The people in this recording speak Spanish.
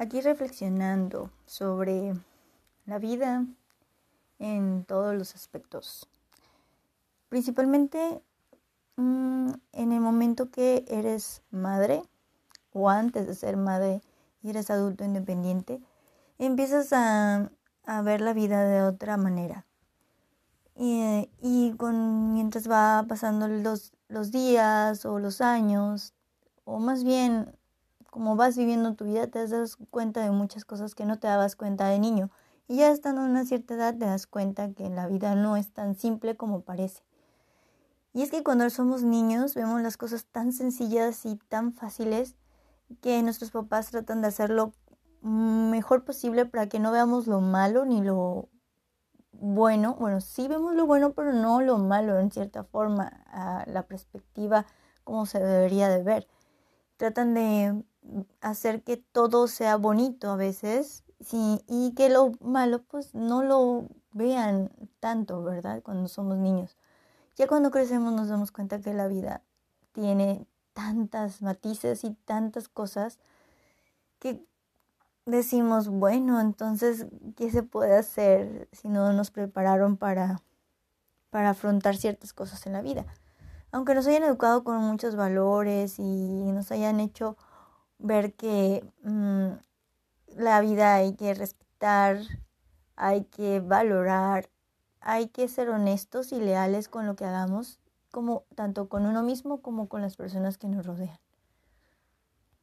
aquí reflexionando sobre la vida en todos los aspectos. Principalmente mm, en el momento que eres madre o antes de ser madre y eres adulto independiente, empiezas a, ver la vida de otra manera. Y, mientras va pasando los, los días o los años, o más bien como vas viviendo tu vida, te das cuenta de muchas cosas que no te dabas cuenta de niño. Y ya estando en una cierta edad te das cuenta que la vida no es tan simple como parece. Y es que cuando somos niños vemos las cosas tan sencillas y tan fáciles que nuestros papás tratan de hacerlo mejor posible para que no veamos lo malo ni lo bueno. Bueno, sí vemos lo bueno, pero no lo malo en cierta forma, a la perspectiva como se debería de ver. Tratan de hacer que todo sea bonito a veces sí, y que lo malo pues no lo vean tanto, ¿verdad? Cuando somos niños. Ya cuando crecemos nos damos cuenta que la vida tiene tantas matices y tantas cosas que decimos, bueno, entonces, ¿qué se puede hacer si no nos prepararon para, para afrontar ciertas cosas en la vida? Aunque nos hayan educado con muchos valores y nos hayan hecho ver que mm, la vida hay que respetar, hay que valorar, hay que ser honestos y leales con lo que hagamos, como tanto con uno mismo como con las personas que nos rodean.